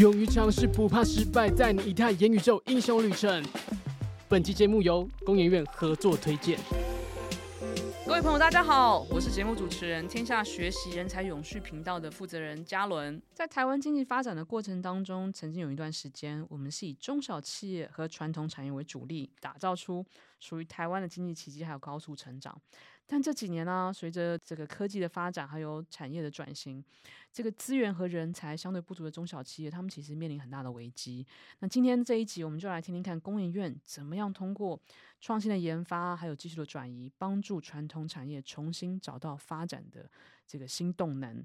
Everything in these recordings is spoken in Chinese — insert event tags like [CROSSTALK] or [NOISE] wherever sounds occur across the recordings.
勇于尝试，不怕失败，在你一探元宇宙英雄旅程。本期节目由工研院合作推荐。各位朋友，大家好，我是节目主持人，天下学习人才永续频道的负责人嘉伦。在台湾经济发展的过程当中，曾经有一段时间，我们是以中小企业和传统产业为主力，打造出属于台湾的经济奇迹，还有高速成长。但这几年呢、随着这个科技的发展，还有产业的转型，这个资源和人才相对不足的中小企业，他们其实面临很大的危机。那今天这一集，我们就来听听看工研院怎么样通过创新的研发，还有技术的转移，帮助传统产业重新找到发展的这个新动能。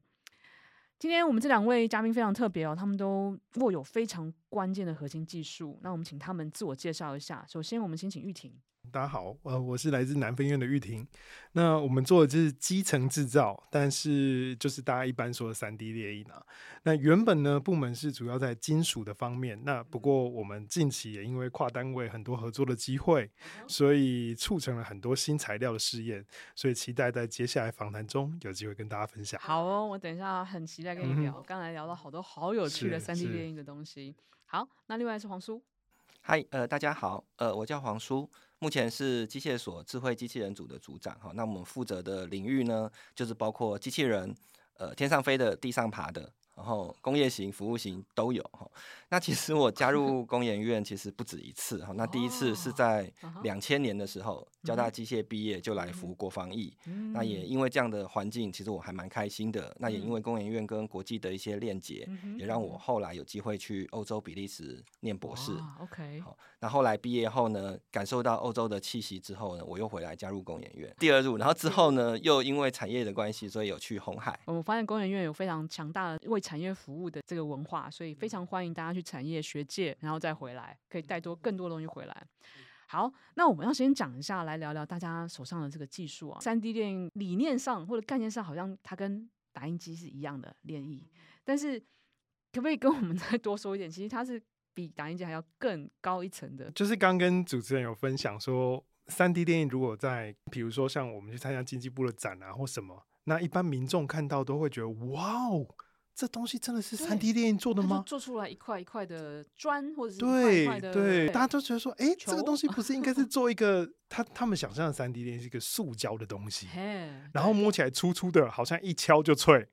今天我们这两位嘉宾非常特别哦，他们都握有非常关键的核心技术。那我们请他们自我介绍一下。首先，我们先请玉婷。大家好，呃，我是来自南分院的玉婷。那我们做的就是基层制造，但是就是大家一般说的三 D 列印啊。那原本呢，部门是主要在金属的方面。那不过我们近期也因为跨单位很多合作的机会，所以促成了很多新材料的试验。所以期待在接下来访谈中有机会跟大家分享。好哦，我等一下很期待跟你聊。刚、嗯、才聊了好多好有趣的三 D 列印的东西。好，那另外是黄叔。嗨，呃，大家好，呃，我叫黄书。目前是机械所智慧机器人组的组长哈，那我们负责的领域呢，就是包括机器人，呃，天上飞的、地上爬的。然后工业型、服务型都有哈。那其实我加入工研院其实不止一次哈。那第一次是在两千年的时候，交大机械毕业就来服国防役。那也因为这样的环境，其实我还蛮开心的。那也因为工研院跟国际的一些链接，也让我后来有机会去欧洲比利时念博士。OK。好，那后来毕业后呢，感受到欧洲的气息之后呢，我又回来加入工研院第二入。然后之后呢，又因为产业的关系，所以有去红海。我发现工研院有非常强大的为产业服务的这个文化，所以非常欢迎大家去产业学界，然后再回来，可以带多更多东西回来。好，那我们要先讲一下，来聊聊大家手上的这个技术啊。三 D 电影理念上或者概念上，好像它跟打印机是一样的列印，但是可不可以跟我们 [LAUGHS] 再多说一点？其实它是比打印机还要更高一层的。就是刚跟主持人有分享说，三 D 电影如果在，比如说像我们去参加经济部的展啊或什么，那一般民众看到都会觉得哇哦。这东西真的是三 D 电影做的吗？做出来一块一块的砖，或者是对对，大家都觉得说，哎、欸，这个东西不是应该是 [LAUGHS] 做一个他他们想象的三 D 电影是一个塑胶的东西，然后摸起来粗粗的，好像一敲就脆，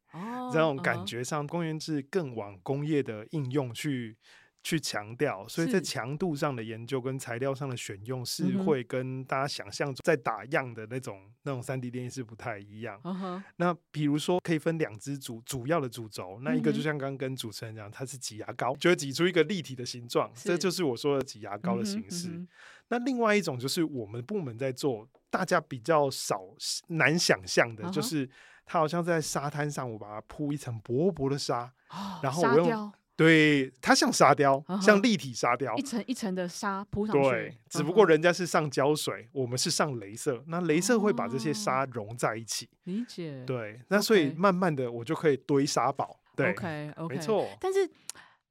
这种感觉上，公园制更往工业的应用去。去强调，所以在强度上的研究跟材料上的选用是会跟大家想象中在打样的那种那种三 D 电影是不太一样。那比如说可以分两支主主要的主轴，那一个就像刚刚跟主持人讲，它是挤牙膏，就会挤出一个立体的形状，这就是我说的挤牙膏的形式。那另外一种就是我们部门在做，大家比较少难想象的，就是它好像在沙滩上，我把它铺一层薄薄的沙，然后我用。对，它像沙雕，uh. 像立体沙雕，一层一层的沙铺上去。对，uh. 只不过人家是上胶水，我们是上镭射。那镭射会把这些沙融在一起。理、uh、解。对，那所以慢慢的我就可以堆沙堡。对，OK OK，没错。但是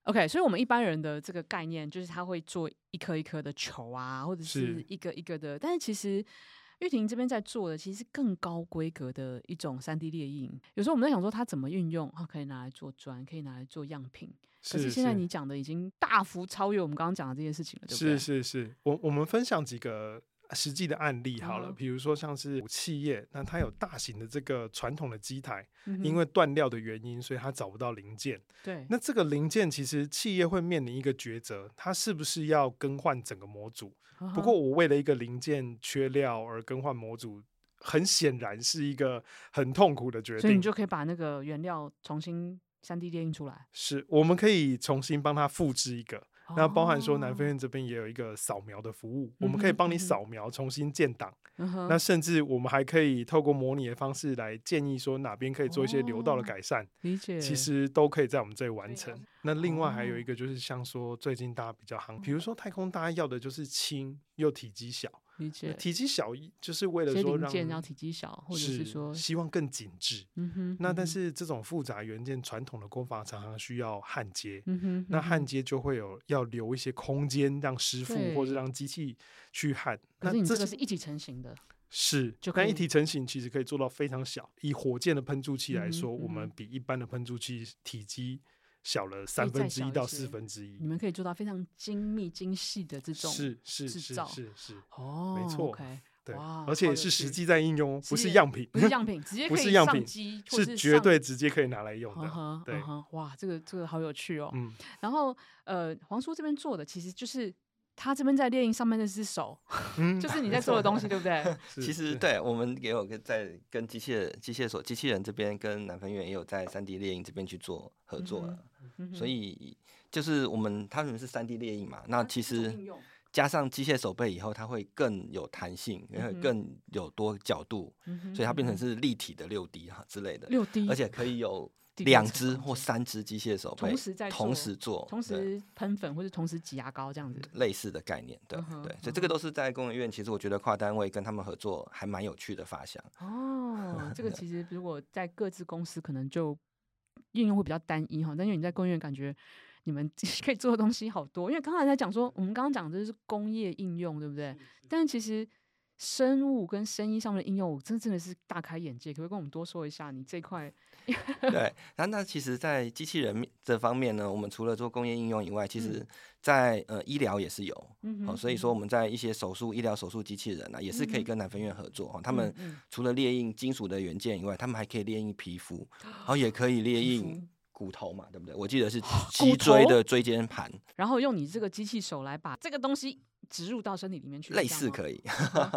OK，所以我们一般人的这个概念就是他会做一颗一颗的球啊，或者是一个一个的。但是其实玉婷这边在做的其实是更高规格的一种三 D 列印。有时候我们在想说它怎么运用，它可以拿来做砖，可以拿来做样品。可是现在你讲的已经大幅超越我们刚刚讲的这件事情了，对不对？是是是，我我们分享几个实际的案例好了，嗯、比如说像是企业，那它有大型的这个传统的机台，嗯、因为断料的原因，所以它找不到零件。对，那这个零件其实企业会面临一个抉择，它是不是要更换整个模组？嗯、不过我为了一个零件缺料而更换模组，很显然是一个很痛苦的决定。所以你就可以把那个原料重新。三 D 列印出来，是我们可以重新帮他复制一个，哦，那包含说南非院这边也有一个扫描的服务，嗯、我们可以帮你扫描，重新建档，嗯。那甚至我们还可以透过模拟的方式来建议说哪边可以做一些流道的改善，哦，理解，其实都可以在我们这里完成。那另外还有一个就是像说最近大家比较夯，比如说太空大家要的就是轻又体积小。理解，体积小，就是为了说让让体积小，或者是说希望更紧致。嗯哼，那但是这种复杂元件，传统的工法常常需要焊接。嗯哼，那焊接就会有要留一些空间，让师傅或者让机器去焊。那这个是一体成型的，是就看一体成型，其实可以做到非常小。以火箭的喷注器来说，嗯、我们比一般的喷注器体积小了三分之一到四分之一。你们可以做到非常精密、精细的这种是是制造，是是是哦，没错。Okay, 对，而且是实际在应用，不是样品，不是样品，直接可以上机，是绝对直接可以拿来用的。对哇，这个这个好有趣哦。嗯，然后呃，黄叔这边做的其实就是。他这边在猎鹰上面那只手，嗯、就是你在做的东西，对不对？其实对，我们也有跟在跟机械机械所机器人这边跟南分院也有在三 D 猎鹰这边去做合作了，嗯、所以就是我们他们是三 D 猎鹰嘛，那其实加上机械手背以后，它会更有弹性，也会更有多角度，嗯、所以它变成是立体的六 D 哈之类的，六 D，而且可以有。两只或三只机械手同时在同时做，同时喷粉或者同时挤牙膏这样子，类似的概念，对、嗯、对，所以这个都是在工研院。其实我觉得跨单位跟他们合作还蛮有趣的发想。哦，这个其实如果在各自公司可能就应用会比较单一哈，但因为你在工研院感觉你们 [LAUGHS] 可以做的东西好多。因为刚才在讲说，我们刚刚讲的是工业应用，对不对？但是其实。生物跟声音上面的应用，我真真的是大开眼界。可不可以跟我们多说一下你这块？[LAUGHS] 对，那那其实，在机器人这方面呢，我们除了做工业应用以外，其实在呃医疗也是有。嗯、哦、所以说我们在一些手术、医疗手术机器人啊，也是可以跟南分院合作。哦，他们除了列印金属的元件以外，他们还可以列印皮肤，然后也可以列印骨头嘛，对不对？我记得是脊椎的椎间盘，然后用你这个机器手来把这个东西。植入到身体里面去，类似可以，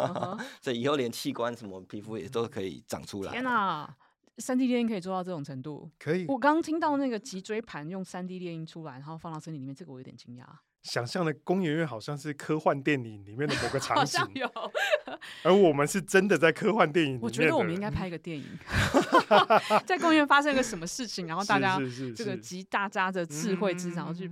[LAUGHS] 所以以后连器官什么皮肤也都可以长出来。天哪，三 D 列印可以做到这种程度？可以。我刚听到那个脊椎盘用三 D 列印出来，然后放到身体里面，这个我有点惊讶。想象的工研院好像是科幻电影里面的某个场景，[LAUGHS] 有。而我们是真的在科幻电影里面。我觉得我们应该拍一个电影，[LAUGHS] 在工研院发生一个什么事情，然后大家这个集大家的智慧之长去。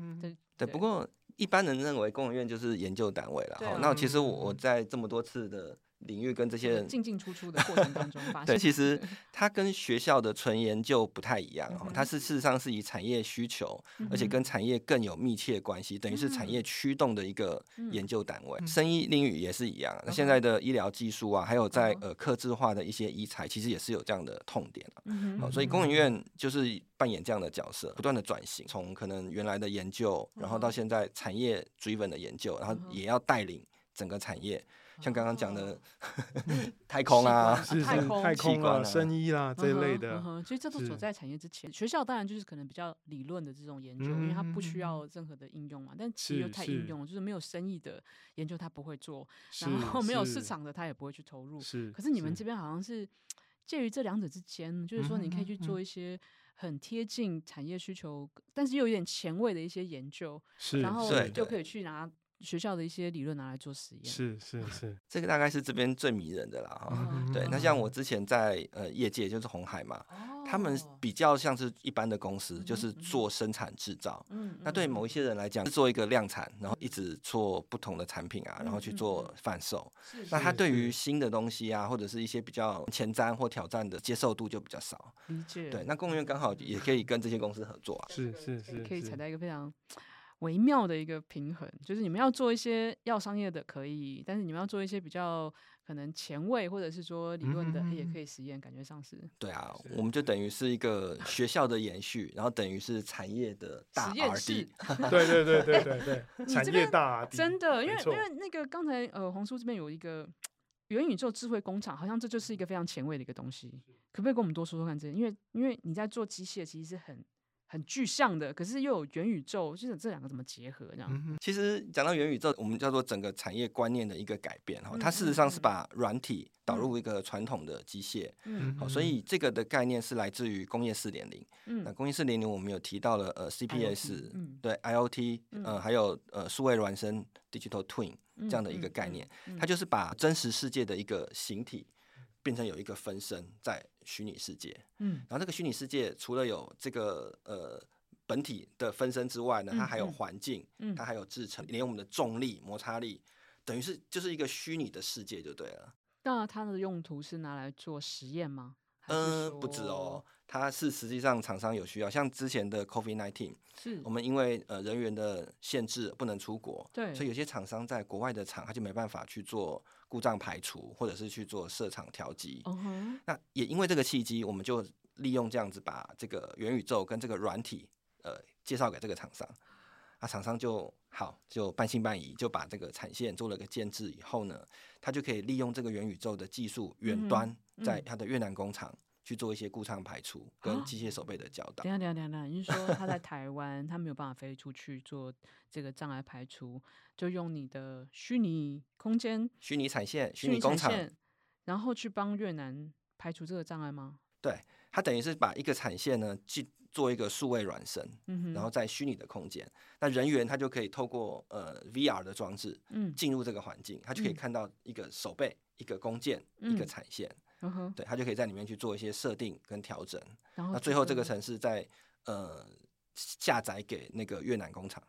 对，不过。一般人认为工研院就是研究单位了，哈、啊。那其实我我在这么多次的领域跟这些人进进出出的过程当中 [LAUGHS] 发现，对，其实它跟学校的纯研究不太一样，哈、嗯。它是事实上是以产业需求，嗯、而且跟产业更有密切关系，等于是产业驱动的一个研究单位。生、嗯、医领域也是一样，那、嗯、现在的医疗技术啊，还有在呃客制化的一些医材，其实也是有这样的痛点，嗯、好，所以工研院就是。扮演这样的角色，不断的转型，从可能原来的研究，然后到现在产业 driven 的研究，然后也要带领整个产业，像刚刚讲的 [LAUGHS] 太空啊，是是太空啊，生医啦这一类的。所以这都走在产业之前。学校当然就是可能比较理论的这种研究，因为它不需要任何的应用嘛。但其实又太应用，就是没有生意的研究它不会做，然后没有市场的它也不会去投入。是。可是你们这边好像是介于这两者之间，就是说你可以去做一些。很贴近产业需求，但是又有点前卫的一些研究，是，然后就可以去拿学校的一些理论拿来做实验。是是 [LAUGHS] 是，这个大概是这边最迷人的啦哈。嗯、[LAUGHS] 对，那像我之前在呃业界就是红海嘛。哦他们比较像是一般的公司，嗯、就是做生产制造。嗯，那对某一些人来讲，是做一个量产，然后一直做不同的产品啊，然后去做贩售。嗯、那他对于新的东西啊，或者是一些比较前瞻或挑战的接受度就比较少。理解。对，那公务员刚好也可以跟这些公司合作啊。[LAUGHS] 是是是，可以踩到一个非常微妙的一个平衡，就是你们要做一些要商业的可以，但是你们要做一些比较。可能前卫或者是说理论的也可以实验，感觉上是。对啊，我们就等于是一个 [LAUGHS] 学校的延续，然后等于是产业的大 RD。对对对对对对，[LAUGHS] 产业大 RD。真的，因为因为那个刚才呃黄叔这边有一个元宇宙智慧工厂，好像这就是一个非常前卫的一个东西，可不可以跟我们多说说看这？因为因为你在做机械，其实是很。很具象的，可是又有元宇宙，就是这两个怎么结合这样？嗯、其实讲到元宇宙，我们叫做整个产业观念的一个改变哈。它事实上是把软体导入一个传统的机械，嗯，好，所以这个的概念是来自于工业四点零。嗯，那工业四点零我们有提到了呃 CPS，嗯，对 IoT，呃还有呃数位孪生 Digital Twin 这样的一个概念，它就是把真实世界的一个形体。变成有一个分身在虚拟世界，嗯，然后这个虚拟世界除了有这个呃本体的分身之外呢，它还有环境，嗯，它还有制成，连我们的重力、摩擦力，等于是就是一个虚拟的世界就对了。那它的用途是拿来做实验吗？嗯，不止哦，它是实际上厂商有需要，像之前的 COVID-19，是我们因为呃人员的限制不能出国，对，所以有些厂商在国外的厂，它就没办法去做。故障排除，或者是去做设厂调机。Uh huh. 那也因为这个契机，我们就利用这样子，把这个元宇宙跟这个软体呃介绍给这个厂商，那，厂商就好就半信半疑，就把这个产线做了个建制以后呢，他就可以利用这个元宇宙的技术，远端在他的越南工厂。去做一些故障排除跟机械手背的教导。等下等下等下，你是说他在台湾，他没有办法飞出去做这个障碍排除，就用你的虚拟空间、虚拟产线、虚拟工厂，然后去帮越南排除这个障碍吗？对，他等于是把一个产线呢，去做一个数位软身，嗯、然后在虚拟的空间，那人员他就可以透过呃 VR 的装置，嗯，进入这个环境，他就可以看到一个手背、一个弓箭、嗯、一个产线。嗯、对，他就可以在里面去做一些设定跟调整，然后那最后这个城市再呃下载给那个越南工厂，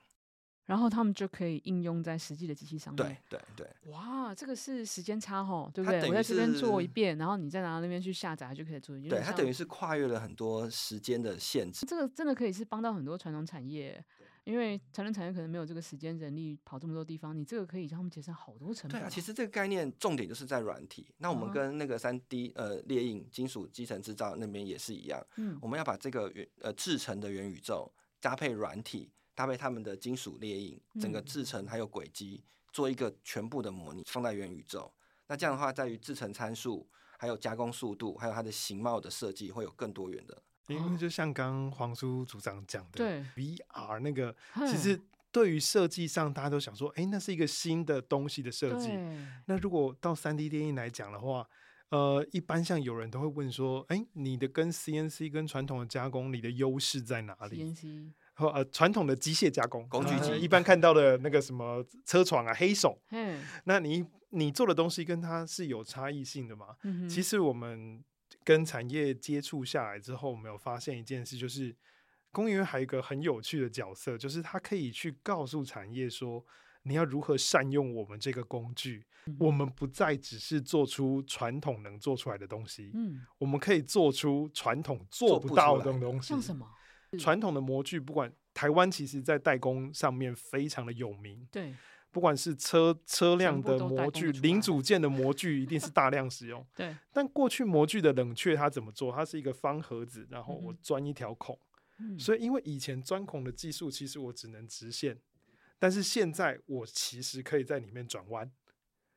然后他们就可以应用在实际的机器上面。对对对，哇，这个是时间差吼，对不对？我在这边做一遍，然后你再拿到那边去下载，就可以做。对，它等于是跨越了很多时间的限制。这个真的可以是帮到很多传统产业。因为成人产业可能没有这个时间、人力跑这么多地方，你这个可以让他们节省好多成本。对啊，其实这个概念重点就是在软体。那我们跟那个三 D 呃列印、金属基层制造那边也是一样。嗯，我们要把这个元呃制成的元宇宙搭配软体，搭配他们的金属列印，整个制成还有轨迹做一个全部的模拟，放在元宇宙。那这样的话，在于制成参数、还有加工速度、还有它的形貌的设计，会有更多元的。因为就像刚黄叔组长讲的，对 VR 那个，其实对于设计上，大家都想说，哎、欸，那是一个新的东西的设计。那如果到三 D 电影来讲的话，呃，一般像有人都会问说，哎、欸，你的跟 CNC 跟传统的加工，你的优势在哪里？CNC 和呃传统的机械加工工具机、呃，一般看到的那个什么车床啊、黑手，嗯那你你做的东西跟它是有差异性的嘛？嗯、其实我们。跟产业接触下来之后，我们有发现一件事，就是工研院还有一个很有趣的角色，就是它可以去告诉产业说，你要如何善用我们这个工具。嗯、我们不再只是做出传统能做出来的东西，嗯，我们可以做出传统做不到的东西。像什么？传统的模具，不管台湾，其实在代工上面非常的有名。对。不管是车车辆的模具、零组件的模具，一定是大量使用。[LAUGHS] 对。但过去模具的冷却，它怎么做？它是一个方盒子，然后我钻一条孔。嗯。所以，因为以前钻孔的技术，其实我只能直线。但是现在，我其实可以在里面转弯。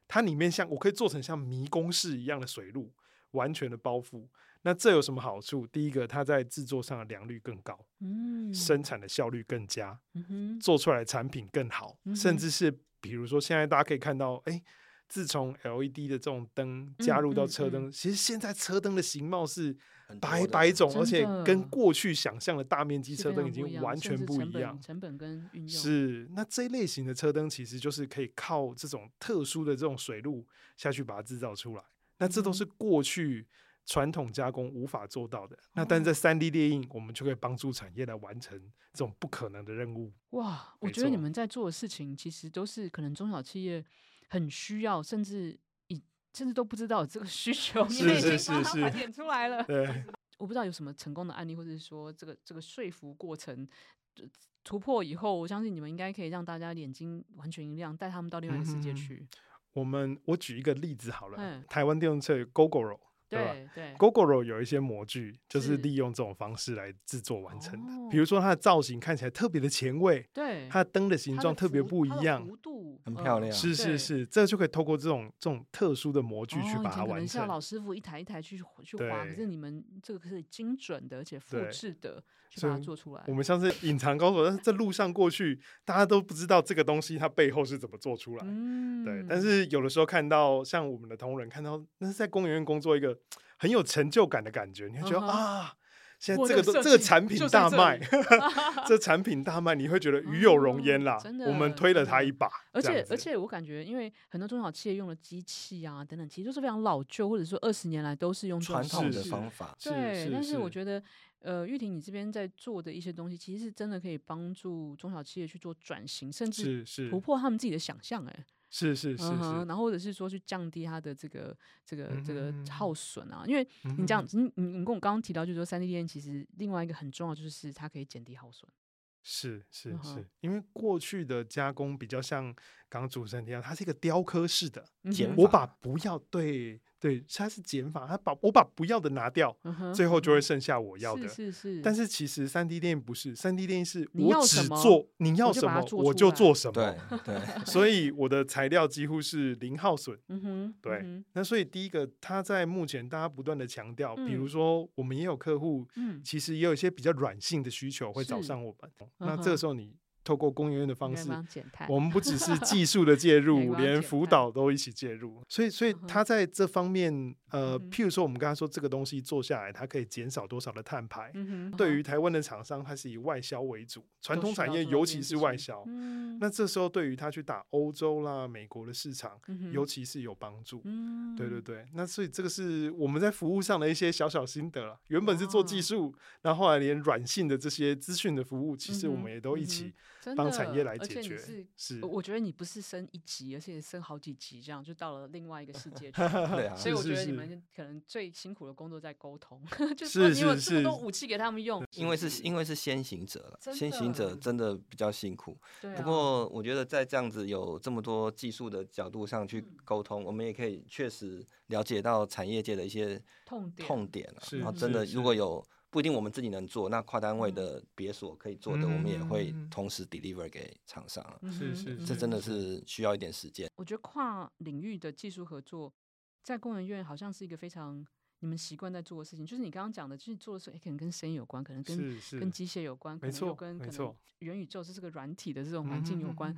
它里面像我可以做成像迷宫式一样的水路，完全的包覆。那这有什么好处？第一个，它在制作上的良率更高，嗯，生产的效率更佳，嗯哼，做出来的产品更好，甚至是。比如说，现在大家可以看到，哎、欸，自从 LED 的这种灯加入到车灯、嗯嗯嗯，其实现在车灯的形貌是百百种，而且跟过去想象的大面积车灯已经完全不一样。成本，跟运用是，那这一类型的车灯其实就是可以靠这种特殊的这种水路下去把它制造出来。那这都是过去传统加工无法做到的。嗯、那但是在三 D 列印，我们就可以帮助产业来完成这种不可能的任务。哇，我觉得你们在做的事情，其实都是可能中小企业很需要，甚至一甚至都不知道这个需求，是是是是点出来了。对，我不知道有什么成功的案例，或者是说这个这个说服过程突破以后，我相信你们应该可以让大家眼睛完全一亮，带他们到另外一个世界去。嗯、我们我举一个例子好了，嗯、台湾电动车 Gogoro。对吧？对，Gogoro 有一些模具就是利用这种方式来制作完成的。比如说它的造型看起来特别的前卫，对，它的灯的形状特别不一样，弧度很漂亮。是是是，这就可以透过这种这种特殊的模具去把它完成。可能像老师傅一台一台去去画，可是你们这个是精准的，而且复制的。把它做出来。我们像是隐藏高手，但是在路上过去，大家都不知道这个东西它背后是怎么做出来。嗯，对。但是有的时候看到像我们的同仁看到，那是在工研院工作一个很有成就感的感觉，你会觉得、uh. 啊。现在这个这个产品大卖，[LAUGHS] 这产品大卖，你会觉得与有荣焉啦。真的，我们推了他一把。而且而且，我感觉，因为很多中小企业用的机器啊等等，其实都是非常老旧，或者说二十年来都是用传统的方法。对，但是我觉得，呃，玉婷你这边在做的一些东西，其实是真的可以帮助中小企业去做转型，甚至是突破他们自己的想象。哎。是是是是，然后或者是说去降低它的这个这个这个耗损啊，因为你这样子，你你你跟我刚刚提到，就是说三 D 列印其实另外一个很重要就是它可以减低耗损。是是是，因为过去的加工比较像刚刚主持人提到，它是一个雕刻式的减，我把不要对对，它是减法，它把我把不要的拿掉，最后就会剩下我要的。是是是。但是其实三 D 电影不是，三 D 电影是我只做你要什么，我就做什么。对对。[LAUGHS] 所以我的材料几乎是零耗损。嗯哼。对。那所以第一个，它在目前大家不断的强调，比如说我们也有客户，其实也有一些比较软性的需求会找上我们。那这个时候你。透过工研院的方式，我们不只是 [LAUGHS] 技术的介入，连辅导都一起介入。所以，所以他在这方面，呃，譬如说，我们刚才说这个东西做下来，它可以减少多少的碳排。对于台湾的厂商，它是以外销为主，传统产业尤其是外销。那这时候，对于他去打欧洲啦、美国的市场，尤其是有帮助。对对对。那所以这个是我们在服务上的一些小小心得了。原本是做技术，然后后来连软性的这些资讯的服务，其实我们也都一起。帮产业来解决，是，是我觉得你不是升一级，而且升好几级，这样就到了另外一个世界去。对啊，所以我觉得你们可能最辛苦的工作在沟通，[LAUGHS] 就是你有这么多武器给他们用。因为是因为是先行者了，先行者真的比较辛苦。不过我觉得在这样子有这么多技术的角度上去沟通，我们也可以确实了解到产业界的一些痛点，痛点。然后真的如果有。不一定我们自己能做，那跨单位的别所可以做的，我们也会同时 deliver 给厂商。是是，这真的是需要一点时间。我觉得跨领域的技术合作，在工研院好像是一个非常你们习惯在做的事情。就是你刚刚讲的，就是做的时候，也可能跟声音有关，可能跟跟机械有关，可能又跟可能元宇宙是这个软体的这种环境有关，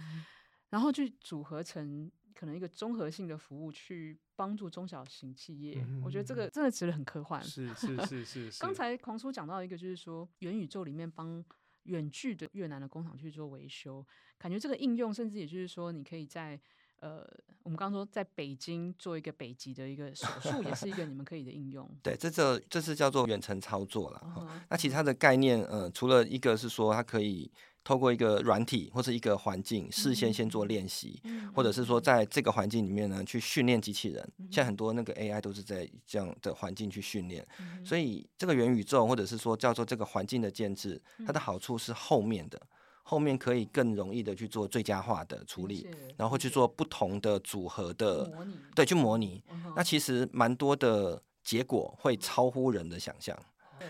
然后去组合成。可能一个综合性的服务去帮助中小型企业，嗯、我觉得这个真的值得很科幻。是是是是，是。[LAUGHS] 刚才狂叔讲到一个，就是说元宇宙里面帮远距的越南的工厂去做维修，感觉这个应用，甚至也就是说，你可以在呃，我们刚刚说在北京做一个北极的一个手术，也是一个你们可以的应用。[LAUGHS] 对，这这这是叫做远程操作了。Uh huh. 那其实它的概念，呃，除了一个是说它可以。透过一个软体或者一个环境，事先先做练习，嗯、或者是说在这个环境里面呢，去训练机器人。嗯、像很多那个 AI 都是在这样的环境去训练，嗯、所以这个元宇宙或者是说叫做这个环境的建制，它的好处是后面的，后面可以更容易的去做最佳化的处理，嗯、然后去做不同的组合的，拟对，去模拟。那其实蛮多的结果会超乎人的想象。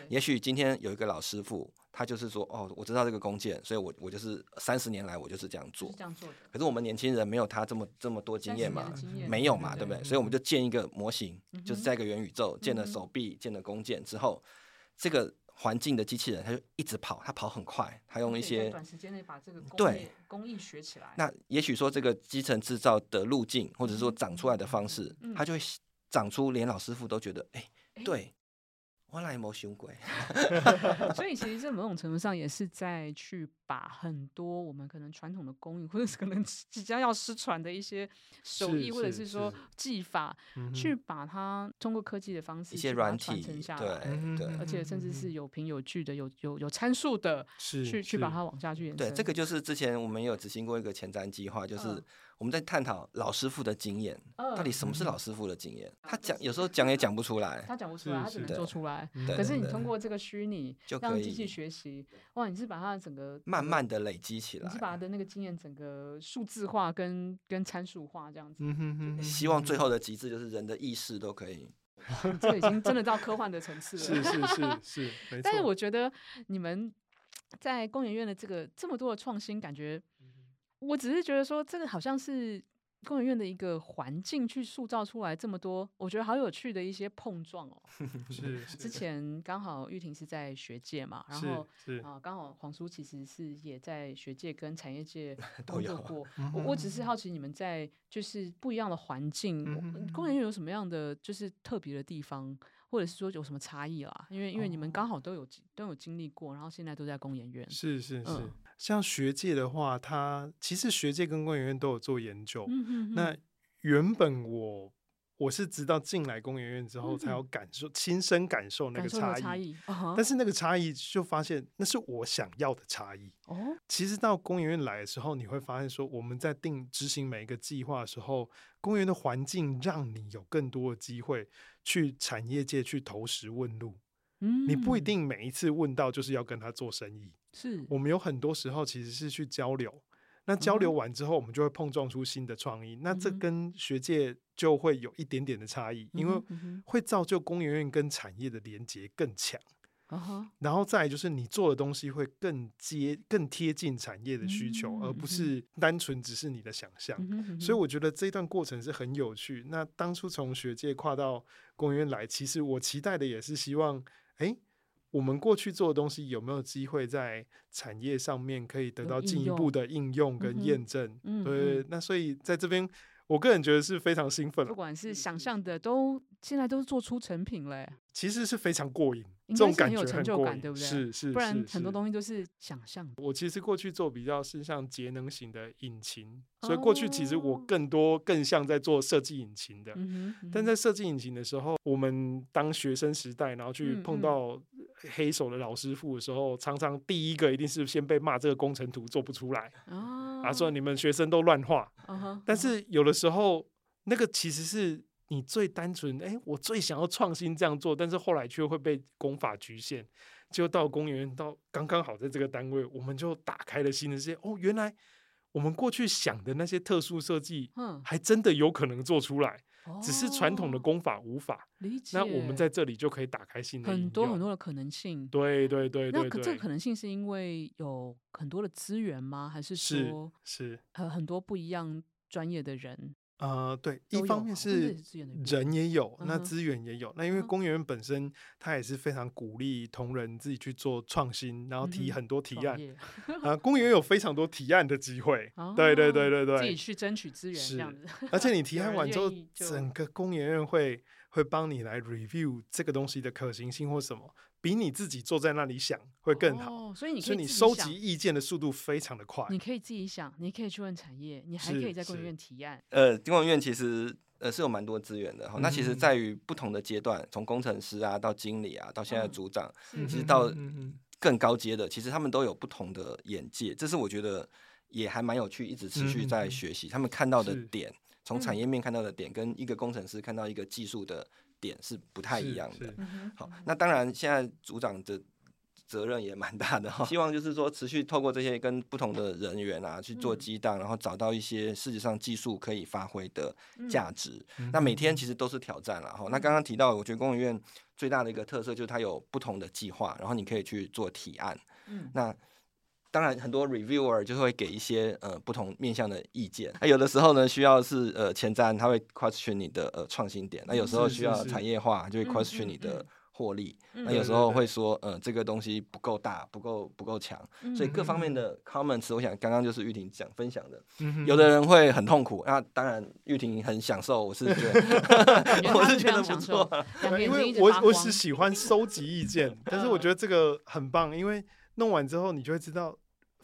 也许今天有一个老师傅。他就是说，哦，我知道这个弓箭，所以我我就是三十年来我就是这样做。这样做的。可是我们年轻人没有他这么这么多经验嘛，没有嘛，对不对？所以我们就建一个模型，就是在一个元宇宙建了手臂，建了弓箭之后，这个环境的机器人它就一直跑，它跑很快，它用一些短时间内把这个对工艺学起来。那也许说这个基层制造的路径，或者说长出来的方式，它就会长出连老师傅都觉得，哎，对。我来没想过，[LAUGHS] 所以其实在某种程度上也是在去把很多我们可能传统的工艺，或者是可能即将要失传的一些手艺，或者是说技法，去把它通过科技的方式，一些软体传承下来，对，而且甚至是有凭有据的，有有有参数的，[LAUGHS] 是去去把它往下去延伸。对，这个就是之前我们有执行过一个前瞻计划，就是。我们在探讨老师傅的经验，到底什么是老师傅的经验？他讲有时候讲也讲不出来，他讲不出来，他只能做出来。可是你通过这个虚拟，让机器学习，哇，你是把它的整个慢慢慢的累积起来，你是把他的那个经验整个数字化跟跟参数化这样子。希望最后的极致就是人的意识都可以。[LAUGHS] 这个已经真的到科幻的层次了。是是是 [LAUGHS] 是，但是我觉得你们在工研院的这个这么多的创新，感觉。我只是觉得说，这个好像是工研院的一个环境去塑造出来这么多，我觉得好有趣的一些碰撞哦。[LAUGHS] 是，是之前刚好玉婷是在学界嘛，然后啊，刚好黄叔其实是也在学界跟产业界 [LAUGHS] 工作过。我我只是好奇，你们在就是不一样的环境，工研院有什么样的就是特别的地方，或者是说有什么差异啦？因为因为你们刚好都有都有经历过，然后现在都在工研院。是是是。像学界的话，它其实学界跟工研院都有做研究。嗯、哼哼，那原本我我是直到进来工研院之后，才有感受、亲、身感受那个差异。差异，但是那个差异就发现那是我想要的差异。哦，其实到工研院来的时候，你会发现说我们在定执行每一个计划的时候，工研院的环境让你有更多的机会去产业界去投石问路。嗯，你不一定每一次问到就是要跟他做生意。是我们有很多时候其实是去交流，那交流完之后，我们就会碰撞出新的创意。那这跟学界就会有一点点的差异，因为会造就工研院跟产业的连接更强。然后再就是你做的东西会更接、更贴近产业的需求，而不是单纯只是你的想象。所以我觉得这段过程是很有趣。那当初从学界跨到工研院来，其实我期待的也是希望，哎，我们过去做的东西有没有机会在产业上面可以得到进一步的应用跟验证？对，那所以在这边。我个人觉得是非常兴奋，不管是想象的，都现在都做出成品了，其实是非常过瘾，这种感觉很有成就感，对不对？是是，不然很多东西都是想象。我其实过去做比较是像节能型的引擎，所以过去其实我更多更像在做设计引擎的。但在设计引擎的时候，我们当学生时代，然后去碰到黑手的老师傅的时候，常常第一个一定是先被骂这个工程图做不出来。啊，说你们学生都乱画，但是有的时候那个其实是你最单纯，哎、欸，我最想要创新这样做，但是后来却会被工法局限，就到公园到刚刚好在这个单位，我们就打开了新的世界。哦，原来我们过去想的那些特殊设计，嗯还真的有可能做出来。只是传统的功法无法理解，那我们在这里就可以打开新的很多很多的可能性。对对对对，那这个可能性是因为有很多的资源吗？还是说是呃很多不一样专业的人？呃，对，一方面是人也有，那资源也有。那因为工研院本身，它也是非常鼓励同仁自己去做创新，然后提很多提案。啊，[LAUGHS] 公研院有非常多提案的机会。对对对对对，自己去争取资源这样子。而且你提案完之后，整个公园院会会帮你来 review 这个东西的可行性或什么。比你自己坐在那里想会更好，哦、所以你可以所以你收集意见的速度非常的快。你可以自己想，你可以去问产业，你还可以在工研院提案。呃，工研院其实呃是有蛮多资源的哈。嗯、那其实在于不同的阶段，从工程师啊到经理啊，到现在的组长，嗯、其实到更高阶的，其实他们都有不同的眼界。这是我觉得也还蛮有趣，一直持续在学习。嗯、他们看到的点，从产业面看到的点，跟一个工程师看到一个技术的。点是不太一样的。好，那当然现在组长的责任也蛮大的哈。希望就是说持续透过这些跟不同的人员啊去做激荡，然后找到一些事实上技术可以发挥的价值。那每天其实都是挑战了哈。那刚刚提到，我觉得工研院最大的一个特色就是它有不同的计划，然后你可以去做提案。嗯那当然，很多 reviewer 就会给一些呃不同面向的意见。那有的时候呢，需要是呃前瞻，他会 question 你的呃创新点。那有时候需要产业化，就会 question 你的获利。那有时候会说呃这个东西不够大，不够不够强。所以各方面的 comments，我想刚刚就是玉婷讲分享的。有的人会很痛苦，那当然玉婷很享受，我是觉得 [LAUGHS] 我是觉得不错。因为我我是 [LAUGHS] 喜欢收集意见，但是我觉得这个很棒，因为。弄完之后，你就会知道，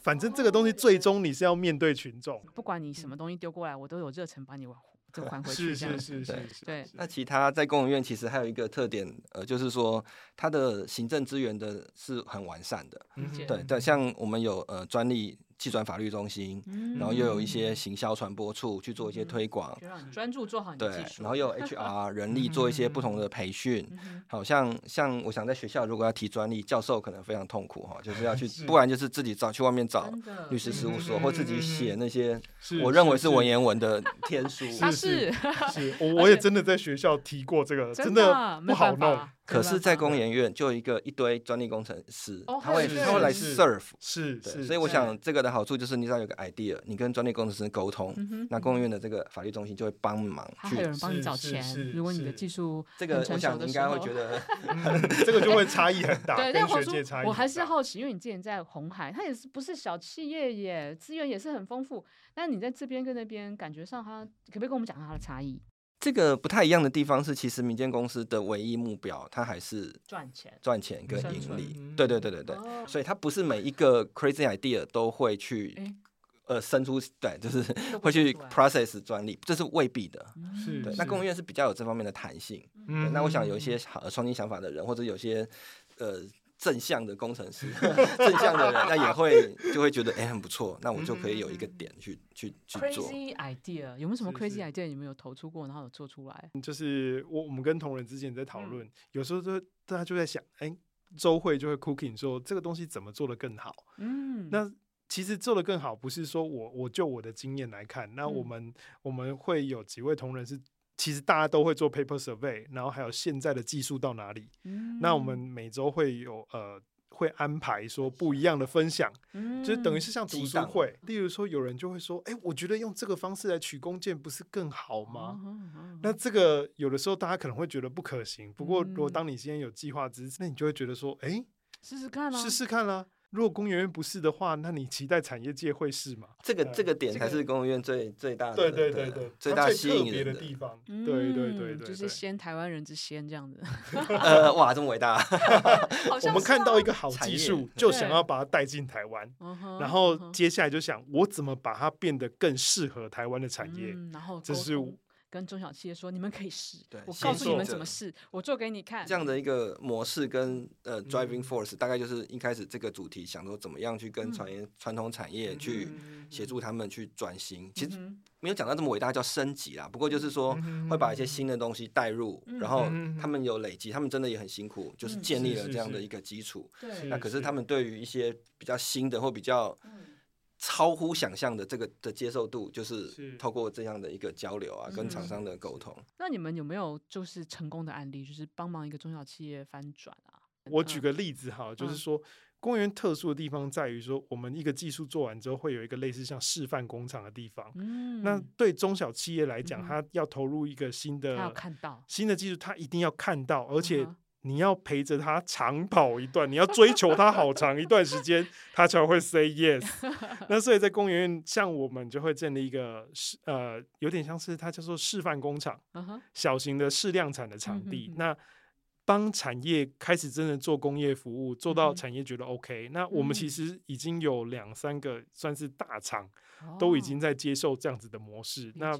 反正这个东西最终你是要面对群众。不管你什么东西丢过来，我都有热忱把你往就还回去。是是是是是。对。那其他在公务院其实还有一个特点，呃，就是说它的行政资源的是很完善的。对对，像我们有呃专利。技转法律中心，然后又有一些行销传播处去做一些推广，专注做好你的技术。对，然后又有 HR 人力做一些不同的培训。好像像我想在学校如果要提专利，教授可能非常痛苦哈，就是要去，不然就是自己找去外面找律师事务所，或自己写那些我认为是文言文的天书。是是，我我也真的在学校提过这个，真的不好弄。可是，在工研院就一个一堆专利工程师，他会他会来 serve，是是，所以我想这个的好处就是，你只要有个 idea，你跟专利工程师沟通，那工研院的这个法律中心就会帮忙去，还有人帮你找钱。如果你的技术这个，我想应该会觉得，[LAUGHS] 这个就会差异很大。[LAUGHS] 对，但黄叔。我还是好奇，因为你之前在红海，它也是不是小企业耶，资源也是很丰富。但你在这边跟那边，感觉上它可不可以跟我们讲下它的差异？这个不太一样的地方是，其实民间公司的唯一目标，它还是赚钱、赚钱跟盈利。对对对对对，所以它不是每一个 crazy idea 都会去呃生出，对，就是会去 process 专利，这是未必的。是，对。那公务院是比较有这方面的弹性。嗯那我想有一些好创新想法的人，或者有些呃。正向的工程师，[LAUGHS] 正向的人，那也会就会觉得哎、欸、很不错，那我就可以有一个点去去去做。Crazy idea 有没有什么 crazy idea？你们有投出过，然后有做出来？就是我我们跟同仁之间在讨论，嗯、有时候就大家就在想，哎、欸，周会就会 cooking 说这个东西怎么做的更好？嗯，那其实做的更好，不是说我我就我的经验来看，那我们、嗯、我们会有几位同仁是，其实大家都会做 paper survey，然后还有现在的技术到哪里，嗯、那我们每周会有呃会安排说不一样的分享，嗯、就是等于是像读书会，例如说有人就会说，哎，我觉得用这个方式来取弓箭不是更好吗？嗯嗯、那这个有的时候大家可能会觉得不可行，不过如果当你今天有计划支持，那你就会觉得说，哎，试试看啦，试试看啦。如果工研院不是的话，那你期待产业界会是吗？这个这个点才是工研院最最大的对对对对最大吸引人的地方。对对对对，就是先台湾人之先这样子。[LAUGHS] 呃，哇，这么伟大！[LAUGHS] 我们看到一个好技术，就想要把它带进台湾，然后接下来就想我怎么把它变得更适合台湾的产业。然后这是。跟中小企业说，你们可以试，我告诉你们怎么试，我做给你看。这样的一个模式跟呃 driving force，大概就是一开始这个主题想说怎么样去跟传业传统产业去协助他们去转型。其实没有讲到这么伟大，叫升级啦。不过就是说会把一些新的东西带入，然后他们有累积，他们真的也很辛苦，就是建立了这样的一个基础。那可是他们对于一些比较新的或比较。超乎想象的这个的接受度，就是透过这样的一个交流啊，跟厂商的沟通。那你们有没有就是成功的案例，就是帮忙一个中小企业翻转啊？我举个例子哈，就是说，工研院特殊的地方在于说，我们一个技术做完之后，会有一个类似像示范工厂的地方。嗯，那对中小企业来讲，它要投入一个新的，要看到新的技术，它一定要看到，而且。你要陪着他长跑一段，你要追求他好长一段时间，他才会 say yes。[LAUGHS] 那所以在公园院，像我们就会建立一个示呃，有点像是它叫做示范工厂，小型的试量产的场地。那帮产业开始真的做工业服务，做到产业觉得 OK。那我们其实已经有两三个算是大厂，都已经在接受这样子的模式。那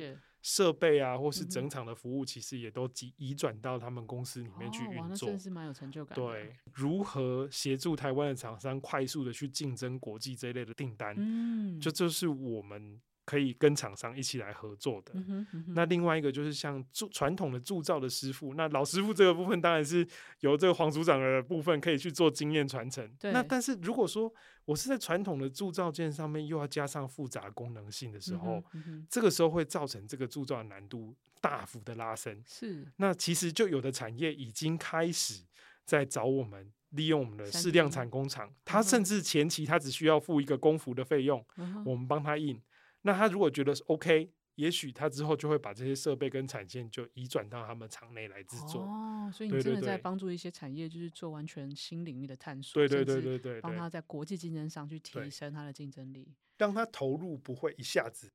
设备啊，或是整场的服务，其实也都移移转到他们公司里面去运作。哦，那真是蛮有成就感。对，如何协助台湾的厂商快速的去竞争国际这一类的订单，嗯，就这是我们。可以跟厂商一起来合作的。嗯嗯、那另外一个就是像铸传统的铸造的师傅，那老师傅这个部分当然是由这个黄组长的部分可以去做经验传承。那但是如果说我是在传统的铸造件上面又要加上复杂功能性的时候，这个时候会造成这个铸造的难度大幅的拉升。是。那其实就有的产业已经开始在找我们利用我们的试量产工厂，他甚至前期他只需要付一个工服的费用，嗯、我们帮他印。那他如果觉得是 OK，也许他之后就会把这些设备跟产线就移转到他们厂内来制作。哦，所以你真的在帮助一些产业，就是做完全新领域的探索。对对对对对，帮他在国际竞争上去提升他的竞争力。让他投入不会一下子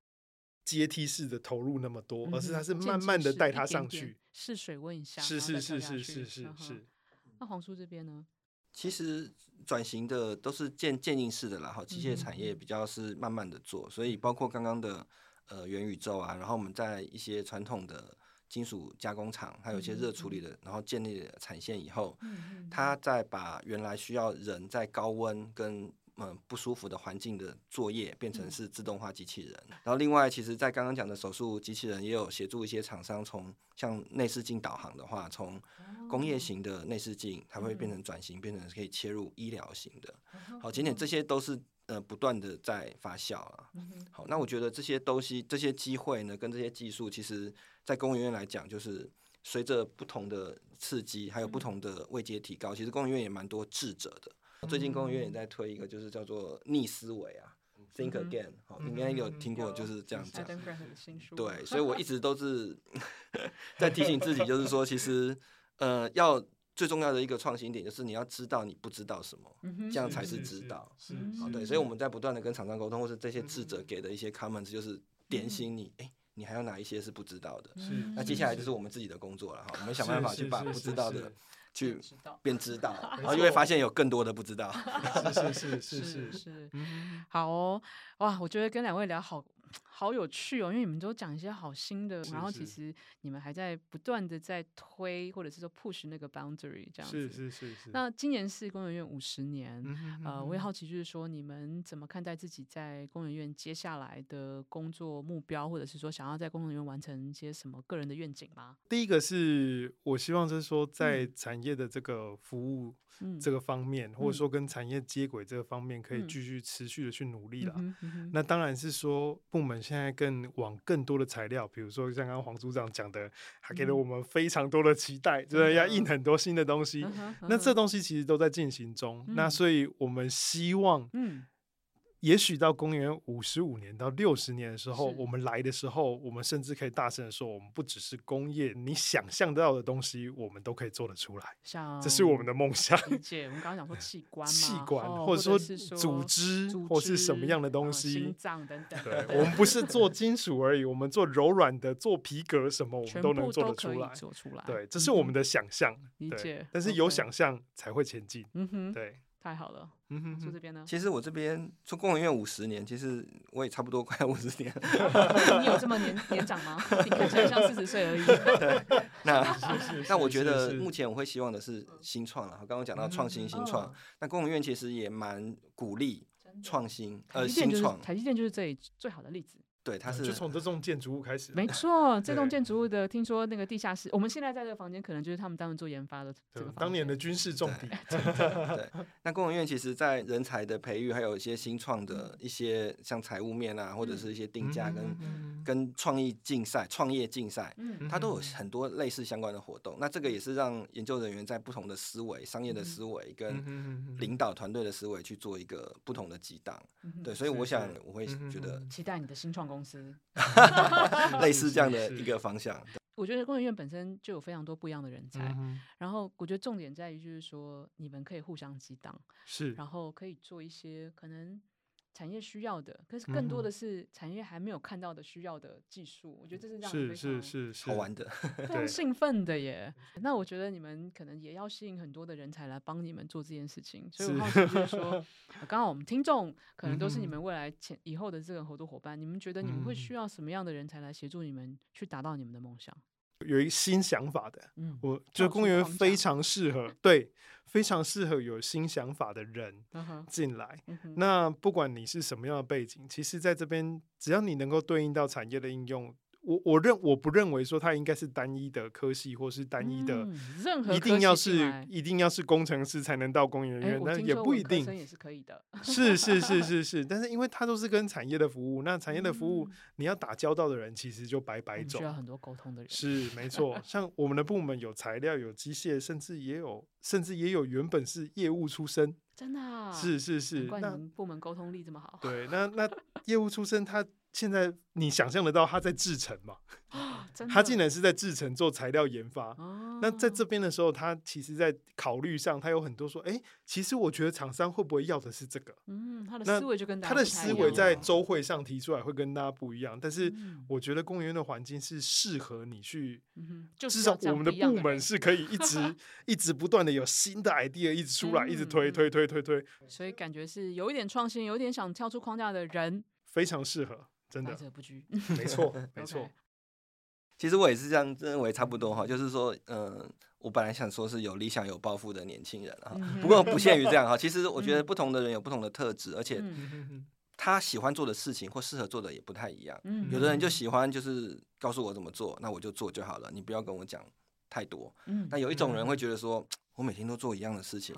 阶梯式的投入那么多，嗯、而是他是慢慢的带他上去，试水温一下。是是是是是是是。那黄叔这边呢？其实。转型的都是渐渐进式的啦，哈，机械产业比较是慢慢的做，所以包括刚刚的呃元宇宙啊，然后我们在一些传统的金属加工厂，还有一些热处理的，然后建立了产线以后，它再把原来需要人在高温跟嗯不舒服的环境的作业变成是自动化机器人，然后另外其实在刚刚讲的手术机器人也有协助一些厂商从像内视镜导航的话，从工业型的内视镜，它会变成转型，变成可以切入医疗型的。好，简简这些都是呃不断的在发酵啊。好，那我觉得这些东西、这些机会呢，跟这些技术，其实在工研院来讲，就是随着不同的刺激，还有不同的位阶提高，其实工研院也蛮多智者的。最近工研院也在推一个，就是叫做逆思维啊，Think Again，好，应该有听过，就是这样讲。对，所以我一直都是 [LAUGHS] 在提醒自己，就是说，其实呃，要最重要的一个创新点，就是你要知道你不知道什么，这样才是知道。好，对，所以我们在不断的跟厂商沟通，或是这些智者给的一些 comments，就是点醒你，哎，你还有哪一些是不知道的？那接下来就是。我们自己的工作了哈，我们想办法去把不知道的。去便知道，[LAUGHS] 然后就会发现有更多的不知道。是是是是是。是，[LAUGHS] 好哦，哇，我觉得跟两位聊好好有趣哦，因为你们都讲一些好新的，然后其实你们还在不断的在推，或者是说 push 那个 boundary 这样子。是是是是。那今年是工研院五十年，呃，我也好奇就是说你们怎么看待自己在工研院接下来的工作目标，或者是说想要在工研院完成一些什么个人的愿景吗？第一个是我希望就是说在产业的这个服务这个方面，或者说跟产业接轨这个方面，可以继续持续的去努力了。那当然是说部门现在更往更多的材料，比如说像刚刚黄组长讲的，还给了我们非常多的期待，就是要印很多新的东西。那这东西其实都在进行中。那所以我们希望，也许到公元五十五年到六十年的时候，我们来的时候，我们甚至可以大声的说，我们不只是工业，你想象到的东西，我们都可以做得出来。这是我们的梦想。理解。我们刚刚讲说器官，器官，或者说组织，或是什么样的东西，心脏等等。对，我们不是做金属而已，我们做柔软的，做皮革，什么我们都能做得出来。做出来。对，这是我们的想象。理解。但是有想象才会前进。嗯哼。对。太好了，嗯哼，说这边呢？其实我这边做工研院五十年，其实我也差不多快五十年。[LAUGHS] 你有这么年年长吗？你看起来像四十岁而已。[LAUGHS] 对，那那我觉得目前我会希望的是新创了。刚刚讲到创新新创，那工研院其实也蛮鼓励创新，呃，新创。台积电就是这里最好的例子。对，它是就从这栋建筑物开始。没错，这栋建筑物的听说那个地下室，我们现在在这个房间，可能就是他们当时做研发的这个当年的军事重地。[LAUGHS] 对，那工研院其实在人才的培育，还有一些新创的一些像财务面啊，或者是一些定价跟跟创意竞赛、创业竞赛，它都有很多类似相关的活动。那这个也是让研究人员在不同的思维、商业的思维跟领导团队的思维去做一个不同的激荡。对，所以我想我会觉得期待你的新创。公司。[LAUGHS] 类似这样的一个方向，我觉得工研院本身就有非常多不一样的人才，然后我觉得重点在于就是说你们可以互相激荡，是，然后可以做一些可能。产业需要的，可是更多的是产业还没有看到的需要的技术。我觉得这是让人非常好玩的，[LAUGHS] 非常兴奋的耶。那我觉得你们可能也要吸引很多的人才来帮你们做这件事情。所以我好奇就是说，[LAUGHS] 刚好我们听众可能都是你们未来前以后的这个合作伙伴，你们觉得你们会需要什么样的人才来协助你们去达到你们的梦想？有一个新想法的，嗯，我就公园非常适合，对，非常适合有新想法的人进来。嗯、那不管你是什么样的背景，其实在这边，只要你能够对应到产业的应用。我我认我不认为说它应该是单一的科系，或是单一的，任何一定要是一定要是工程师才能到工研院，那也不一定。也是可以的。是是是 [LAUGHS] 是是，但是因为它都是跟产业的服务，那产业的服务你要打交道的人其实就白白走，需要很多沟通的人。是没错，像 [LAUGHS] 我们的部门有材料、有机械，甚至也有甚至也有原本是业务出身。真的？是是是。难怪你们部门沟通力这么好。对，那那业务出身他。现在你想象得到他在制程吗？他竟然是在制成做材料研发。那在这边的时候，他其实在考虑上，他有很多说，哎，其实我觉得厂商会不会要的是这个？嗯，他的思维就跟他的思维在周会上提出来会跟大家不一样。但是我觉得公园的环境是适合你去，至少我们的部门是可以一直 [LAUGHS] 一直不断的有新的 idea 一直出来，一直推推推推推。所以感觉是有一点创新，有一点想跳出框架的人，非常适合。真的，不拘，[LAUGHS] 没错，[LAUGHS] 没错。其实我也是这样认为，差不多哈。就是说，嗯，我本来想说是有理想、有抱负的年轻人哈，不过不限于这样哈。其实我觉得不同的人有不同的特质，而且他喜欢做的事情或适合做的也不太一样。有的人就喜欢就是告诉我怎么做，那我就做就好了，你不要跟我讲太多。那有一种人会觉得说，我每天都做一样的事情，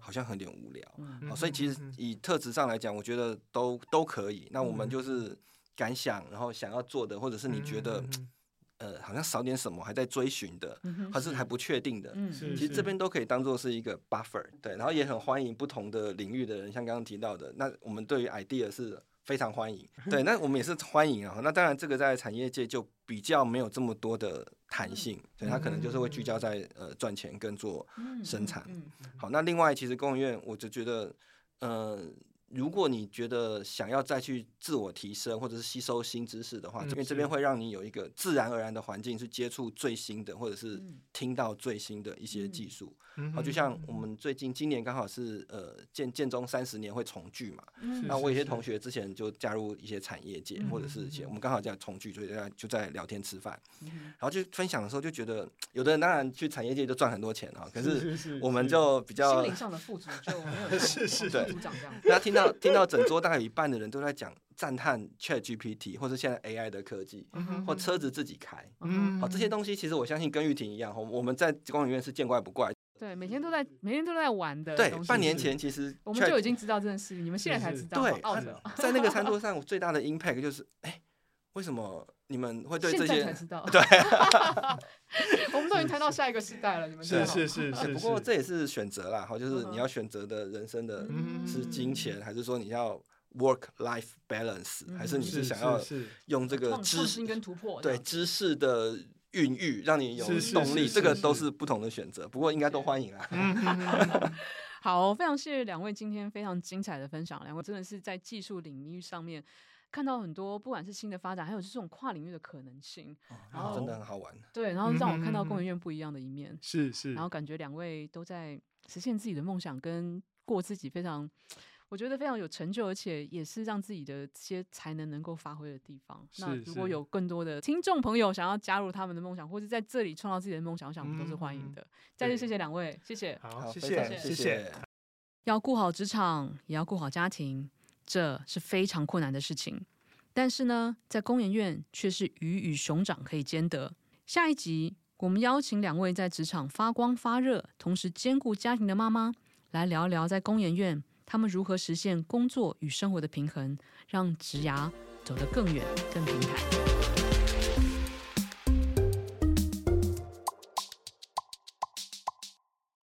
好像很有点无聊。所以其实以特质上来讲，我觉得都都可以。那我们就是。感想，然后想要做的，或者是你觉得，呃，好像少点什么，还在追寻的，还是还不确定的，其实这边都可以当做是一个 buffer，对，然后也很欢迎不同的领域的人，像刚刚提到的，那我们对于 idea 是非常欢迎，[LAUGHS] 对，那我们也是欢迎啊。那当然，这个在产业界就比较没有这么多的弹性，所以它可能就是会聚焦在呃赚钱跟做生产。好，那另外其实工研院，我就觉得，呃。如果你觉得想要再去自我提升，或者是吸收新知识的话，嗯、因为这边会让你有一个自然而然的环境去接触最新的，或者是听到最新的一些技术。嗯、好，就像我们最近今年刚好是呃建建中三十年会重聚嘛，嗯、那我有些同学之前就加入一些产业界，或者是一些我们刚好在重聚，所以大家就在聊天吃饭，嗯、然后就分享的时候就觉得，有的人当然去产业界就赚很多钱啊，可是我们就比较心灵上的富足就没有 [LAUGHS] 是是对，组长这样，那听到。[LAUGHS] 听到整桌大概有一半的人都在讲赞叹 ChatGPT，或者现在 AI 的科技，或车子自己开，好，这些东西其实我相信跟玉婷一样，我们在光影院是见怪不怪。对，每天都在每天都在玩的。对，半年前其实我们就已经知道这件事，你们现在才知道。对，在那个餐桌上，我最大的 impact 就是，哎，为什么你们会对这些？才知道。[LAUGHS] 对。[LAUGHS] 我们都已经谈到下一个时代了，你们是是是是，不过这也是选择啦，好，就是你要选择的人生的是金钱，还是说你要 work life balance，还是你是想要用这个知识跟突破，对知识的孕育，让你有动力，这个都是不同的选择。不过应该都欢迎啊。[LAUGHS] 好，非常谢谢两位今天非常精彩的分享，两位真的是在技术领域上面。看到很多，不管是新的发展，还有这种跨领域的可能性，哦、然后真的很好玩。对，然后让我看到工研院不一样的一面。是是、嗯，然后感觉两位都在实现自己的梦想，跟过自己非常，我觉得非常有成就，而且也是让自己的这些才能能够发挥的地方。是那如果有更多的听众朋友想要加入他们的梦想，或者在这里创造自己的梦想，我想我们都是欢迎的。嗯、再次谢谢两位，谢谢。好，谢谢。谢谢要顾好职场，也要顾好家庭。这是非常困难的事情，但是呢，在公研院却是鱼与熊掌可以兼得。下一集，我们邀请两位在职场发光发热，同时兼顾家庭的妈妈，来聊聊在公研院他们如何实现工作与生活的平衡，让职涯走得更远、更平坦。